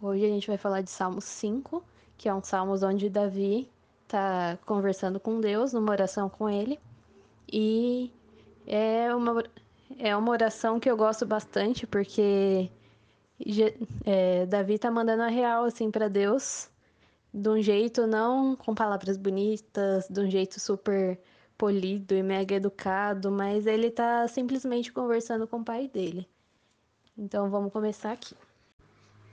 Hoje a gente vai falar de Salmo 5, que é um salmo onde Davi está conversando com Deus, numa oração com ele. E é uma, é uma oração que eu gosto bastante, porque é, Davi está mandando a real assim para Deus, de um jeito não com palavras bonitas, de um jeito super polido e mega educado, mas ele está simplesmente conversando com o pai dele. Então vamos começar aqui.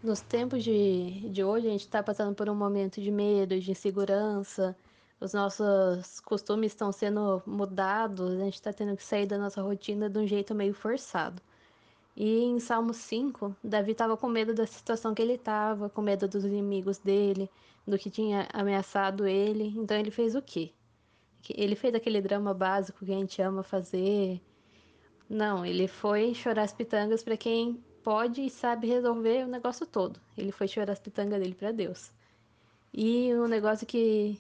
Nos tempos de, de hoje, a gente está passando por um momento de medo, de insegurança, os nossos costumes estão sendo mudados, a gente está tendo que sair da nossa rotina de um jeito meio forçado. E em Salmo 5, Davi estava com medo da situação que ele estava, com medo dos inimigos dele, do que tinha ameaçado ele. Então ele fez o quê? Ele fez aquele drama básico que a gente ama fazer. Não, ele foi chorar as pitangas para quem pode e sabe resolver o negócio todo. Ele foi chorar as pitangas dele para Deus. E um negócio que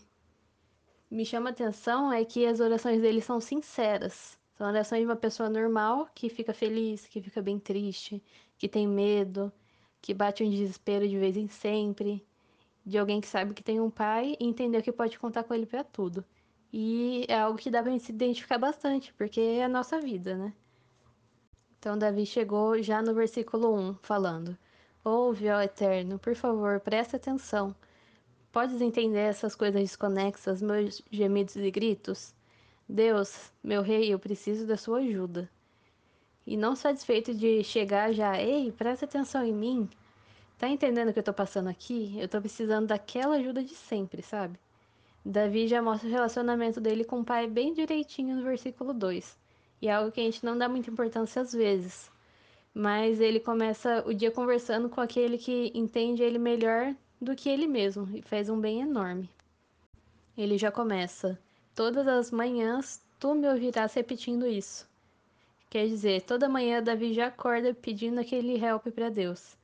me chama atenção é que as orações dele são sinceras. São orações de uma pessoa normal que fica feliz, que fica bem triste, que tem medo, que bate um desespero de vez em sempre, de alguém que sabe que tem um pai e entendeu que pode contar com ele para tudo. E é algo que dá pra se identificar bastante, porque é a nossa vida, né? Então Davi chegou já no versículo 1, falando: Ouve, ó Eterno, por favor, presta atenção. Podes entender essas coisas desconexas, meus gemidos e gritos? Deus, meu rei, eu preciso da sua ajuda. E não satisfeito de chegar já, ei, presta atenção em mim. Tá entendendo o que eu tô passando aqui? Eu tô precisando daquela ajuda de sempre, sabe? Davi já mostra o relacionamento dele com o pai bem direitinho no versículo 2. E é algo que a gente não dá muita importância às vezes. Mas ele começa o dia conversando com aquele que entende ele melhor do que ele mesmo e faz um bem enorme. Ele já começa: Todas as manhãs tu me ouvirás repetindo isso. Quer dizer, toda manhã Davi já acorda pedindo aquele help para Deus.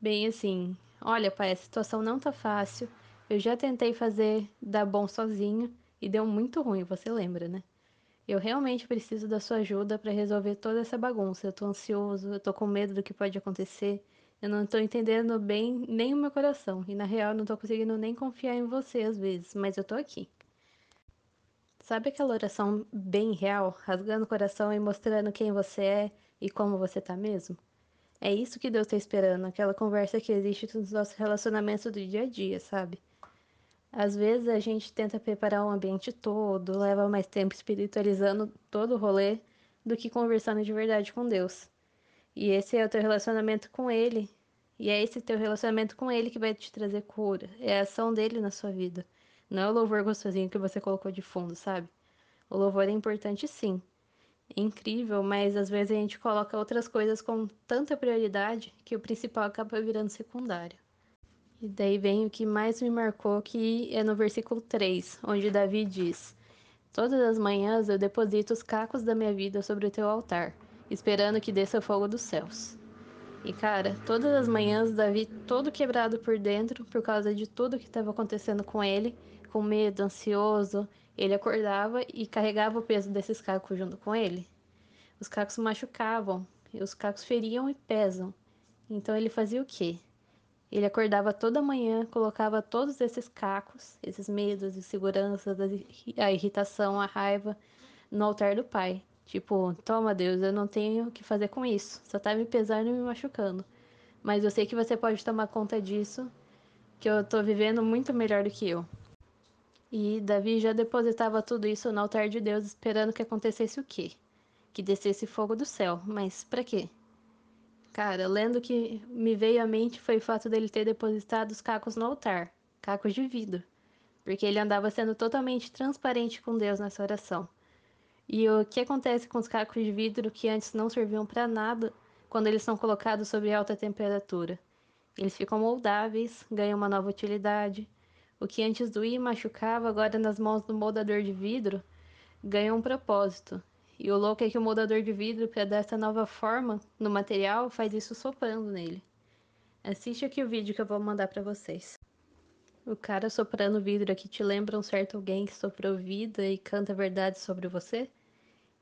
Bem assim: Olha, pai, a situação não tá fácil. Eu já tentei fazer dar bom sozinho e deu muito ruim, você lembra, né? Eu realmente preciso da sua ajuda para resolver toda essa bagunça. Eu tô ansioso, eu tô com medo do que pode acontecer. Eu não tô entendendo bem nem o meu coração. E na real, eu não tô conseguindo nem confiar em você às vezes, mas eu tô aqui. Sabe aquela oração bem real, rasgando o coração e mostrando quem você é e como você tá mesmo? É isso que Deus tá esperando, aquela conversa que existe nos nossos relacionamentos do dia a dia, sabe? Às vezes a gente tenta preparar o ambiente todo, leva mais tempo espiritualizando todo o rolê do que conversando de verdade com Deus. E esse é o teu relacionamento com Ele. E é esse teu relacionamento com Ele que vai te trazer cura. É a ação dele na sua vida. Não é o louvor gostosinho que você colocou de fundo, sabe? O louvor é importante sim. É incrível, mas às vezes a gente coloca outras coisas com tanta prioridade que o principal acaba virando secundário. E daí vem o que mais me marcou, que é no versículo 3, onde Davi diz: Todas as manhãs eu deposito os cacos da minha vida sobre o teu altar, esperando que desça fogo dos céus. E cara, todas as manhãs Davi todo quebrado por dentro por causa de tudo que estava acontecendo com ele, com medo, ansioso, ele acordava e carregava o peso desses cacos junto com ele. Os cacos machucavam, e os cacos feriam e pesam. Então ele fazia o quê? Ele acordava toda manhã, colocava todos esses cacos, esses medos, inseguranças, a irritação, a raiva no altar do Pai. Tipo, toma Deus, eu não tenho o que fazer com isso, só tá me pesando e me machucando. Mas eu sei que você pode tomar conta disso, que eu tô vivendo muito melhor do que eu. E Davi já depositava tudo isso no altar de Deus, esperando que acontecesse o quê? Que descesse fogo do céu. Mas para quê? Cara, lendo que me veio à mente foi o fato dele ter depositado os cacos no altar, cacos de vidro, porque ele andava sendo totalmente transparente com Deus nessa oração. E o que acontece com os cacos de vidro que antes não serviam para nada quando eles são colocados sob alta temperatura? Eles ficam moldáveis, ganham uma nova utilidade. O que antes doía e machucava, agora nas mãos do moldador de vidro, ganha um propósito. E o louco é que o moldador de vidro, para dar essa nova forma no material, faz isso soprando nele. Assiste aqui o vídeo que eu vou mandar para vocês. O cara soprando vidro aqui te lembra um certo alguém que soprou vida e canta verdades sobre você?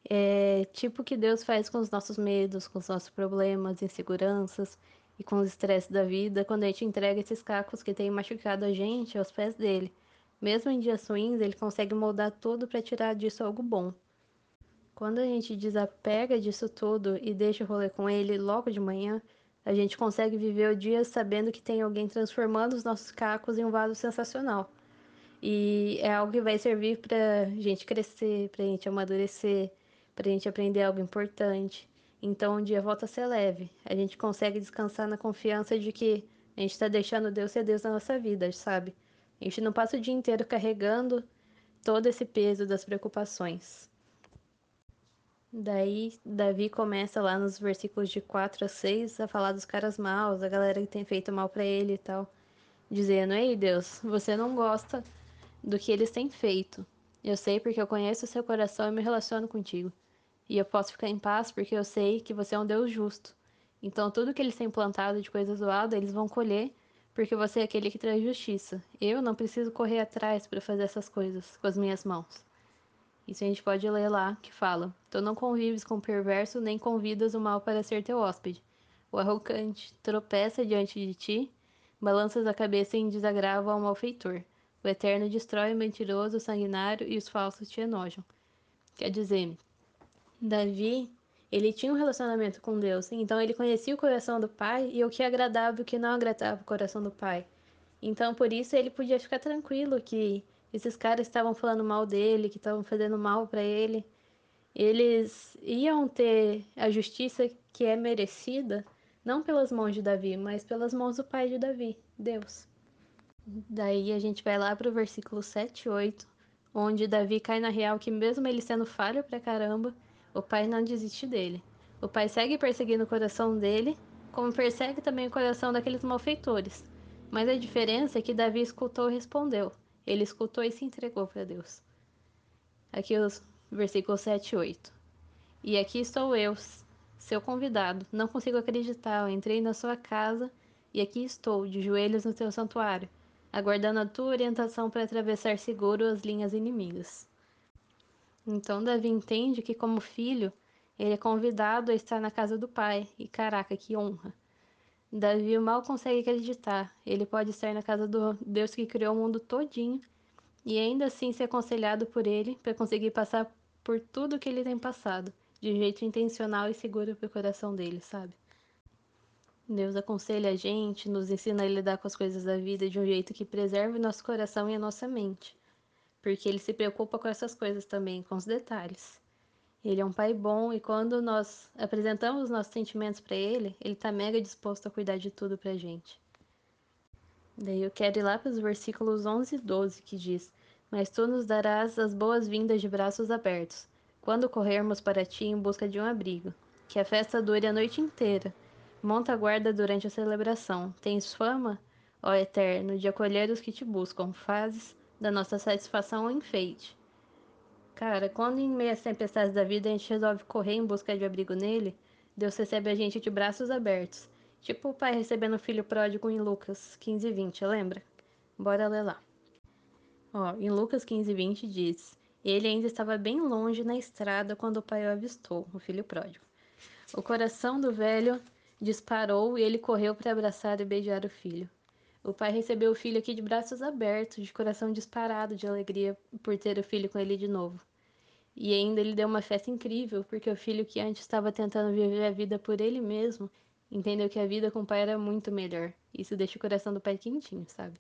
É tipo o que Deus faz com os nossos medos, com os nossos problemas, inseguranças e com os estresses da vida, quando a gente entrega esses cacos que têm machucado a gente aos pés dele. Mesmo em dias ruins, ele consegue moldar tudo para tirar disso algo bom. Quando a gente desapega disso tudo e deixa o rolê com ele logo de manhã, a gente consegue viver o dia sabendo que tem alguém transformando os nossos cacos em um vaso sensacional. E é algo que vai servir pra gente crescer, pra gente amadurecer, pra gente aprender algo importante. Então o dia volta a ser leve. A gente consegue descansar na confiança de que a gente está deixando Deus ser Deus na nossa vida, sabe? A gente não passa o dia inteiro carregando todo esse peso das preocupações. Daí, Davi começa lá nos versículos de 4 a 6 a falar dos caras maus, a galera que tem feito mal para ele e tal, dizendo: Ei Deus, você não gosta do que eles têm feito. Eu sei porque eu conheço o seu coração e me relaciono contigo. E eu posso ficar em paz porque eu sei que você é um Deus justo. Então, tudo que eles têm plantado de coisa zoada, eles vão colher, porque você é aquele que traz justiça. Eu não preciso correr atrás para fazer essas coisas com as minhas mãos. Isso a gente pode ler lá, que fala: Tu não convives com o perverso, nem convidas o mal para ser teu hóspede. O arrogante tropeça diante de ti, balanças a cabeça em desagravo ao malfeitor. O eterno destrói o mentiroso, o sanguinário e os falsos te enojam. Quer dizer, Davi, ele tinha um relacionamento com Deus, então ele conhecia o coração do pai e o que agradava e o que não agradava o coração do pai. Então, por isso, ele podia ficar tranquilo que esses caras estavam falando mal dele, que estavam fazendo mal para ele, eles iam ter a justiça que é merecida, não pelas mãos de Davi, mas pelas mãos do pai de Davi, Deus. Daí a gente vai lá pro versículo 7 e 8, onde Davi cai na real que mesmo ele sendo falho pra caramba, o pai não desiste dele. O pai segue perseguindo o coração dele, como persegue também o coração daqueles malfeitores. Mas a diferença é que Davi escutou e respondeu. Ele escutou e se entregou para Deus. Aqui os versículos 7 e 8. E aqui estou eu, seu convidado. Não consigo acreditar. Eu entrei na sua casa e aqui estou, de joelhos no teu santuário, aguardando a tua orientação para atravessar seguro as linhas inimigas. Então Davi entende que, como filho, ele é convidado a estar na casa do pai. E caraca, que honra! Davi mal consegue acreditar. Ele pode estar na casa do Deus que criou o mundo todinho e ainda assim ser aconselhado por ele para conseguir passar por tudo que ele tem passado, de jeito intencional e seguro para o coração dele, sabe? Deus aconselha a gente, nos ensina a lidar com as coisas da vida de um jeito que preserve o nosso coração e a nossa mente, porque ele se preocupa com essas coisas também, com os detalhes. Ele é um pai bom e quando nós apresentamos os nossos sentimentos para ele, ele tá mega disposto a cuidar de tudo pra gente. Daí eu quero ir lá para os versículos 11 e 12 que diz: Mas tu nos darás as boas-vindas de braços abertos, quando corrermos para ti em busca de um abrigo. Que a festa dure a noite inteira. Monta a guarda durante a celebração. Tens fama, ó Eterno, de acolher os que te buscam. Fazes da nossa satisfação um enfeite. Cara, quando em meio às tempestades da vida a gente resolve correr em busca de abrigo nele, Deus recebe a gente de braços abertos. Tipo o pai recebendo o filho pródigo em Lucas 15, 20, lembra? Bora ler lá. Ó, em Lucas 15, 20 diz: Ele ainda estava bem longe na estrada quando o pai o avistou, o filho pródigo. O coração do velho disparou e ele correu para abraçar e beijar o filho. O pai recebeu o filho aqui de braços abertos, de coração disparado de alegria por ter o filho com ele de novo. E ainda ele deu uma festa incrível, porque o filho que antes estava tentando viver a vida por ele mesmo, entendeu que a vida com o pai era muito melhor. Isso deixa o coração do pai quentinho, sabe?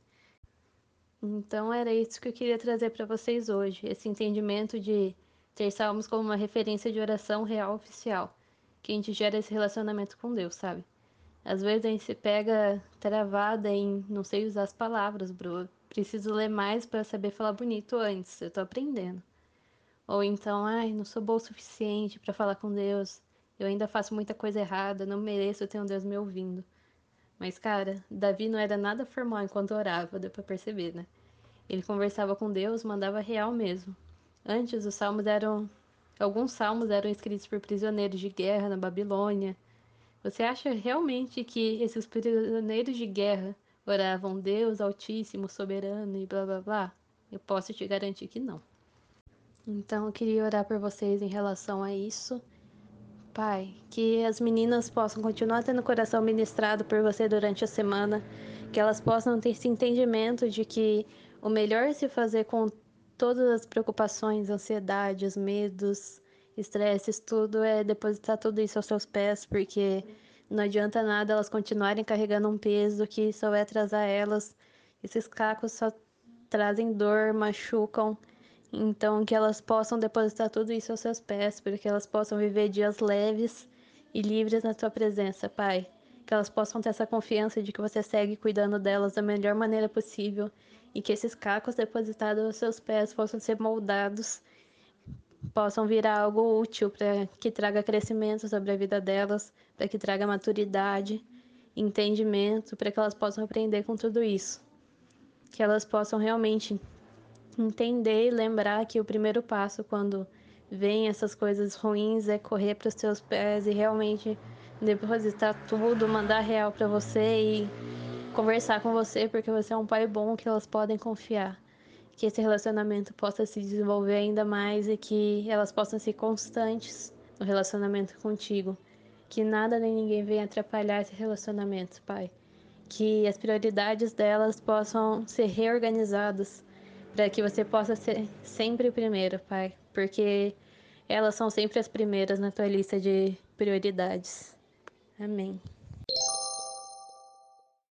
Então era isso que eu queria trazer para vocês hoje, esse entendimento de ter salmos como uma referência de oração real oficial, que a gente gera esse relacionamento com Deus, sabe? Às vezes a gente se pega travada em não sei usar as palavras, bro. Preciso ler mais para saber falar bonito antes. Eu tô aprendendo. Ou então, ai, não sou boa o suficiente para falar com Deus. Eu ainda faço muita coisa errada, não mereço ter um Deus me ouvindo. Mas, cara, Davi não era nada formal enquanto orava, deu pra perceber, né? Ele conversava com Deus, mandava real mesmo. Antes, os salmos eram. Alguns salmos eram escritos por prisioneiros de guerra na Babilônia. Você acha realmente que esses prisioneiros de guerra oravam Deus Altíssimo, Soberano e blá blá blá? Eu posso te garantir que não. Então eu queria orar por vocês em relação a isso. Pai, que as meninas possam continuar tendo o coração ministrado por você durante a semana, que elas possam ter esse entendimento de que o melhor é se fazer com todas as preocupações, ansiedades, medos, estresses, tudo é depositar tudo isso aos seus pés, porque não adianta nada elas continuarem carregando um peso que só vai atrasar elas. Esses cacos só trazem dor, machucam. Então, que elas possam depositar tudo isso aos seus pés, para que elas possam viver dias leves e livres na tua presença, Pai. Que elas possam ter essa confiança de que você segue cuidando delas da melhor maneira possível e que esses cacos depositados aos seus pés possam ser moldados, possam virar algo útil para que traga crescimento sobre a vida delas, para que traga maturidade, entendimento, para que elas possam aprender com tudo isso. Que elas possam realmente entender e lembrar que o primeiro passo quando vem essas coisas ruins é correr para os seus pés e realmente depositar tudo, mandar real para você e conversar com você, porque você é um pai bom que elas podem confiar. Que esse relacionamento possa se desenvolver ainda mais e que elas possam ser constantes no relacionamento contigo. Que nada nem ninguém venha atrapalhar esse relacionamento, pai. Que as prioridades delas possam ser reorganizadas para que você possa ser sempre o primeiro, Pai, porque elas são sempre as primeiras na tua lista de prioridades. Amém.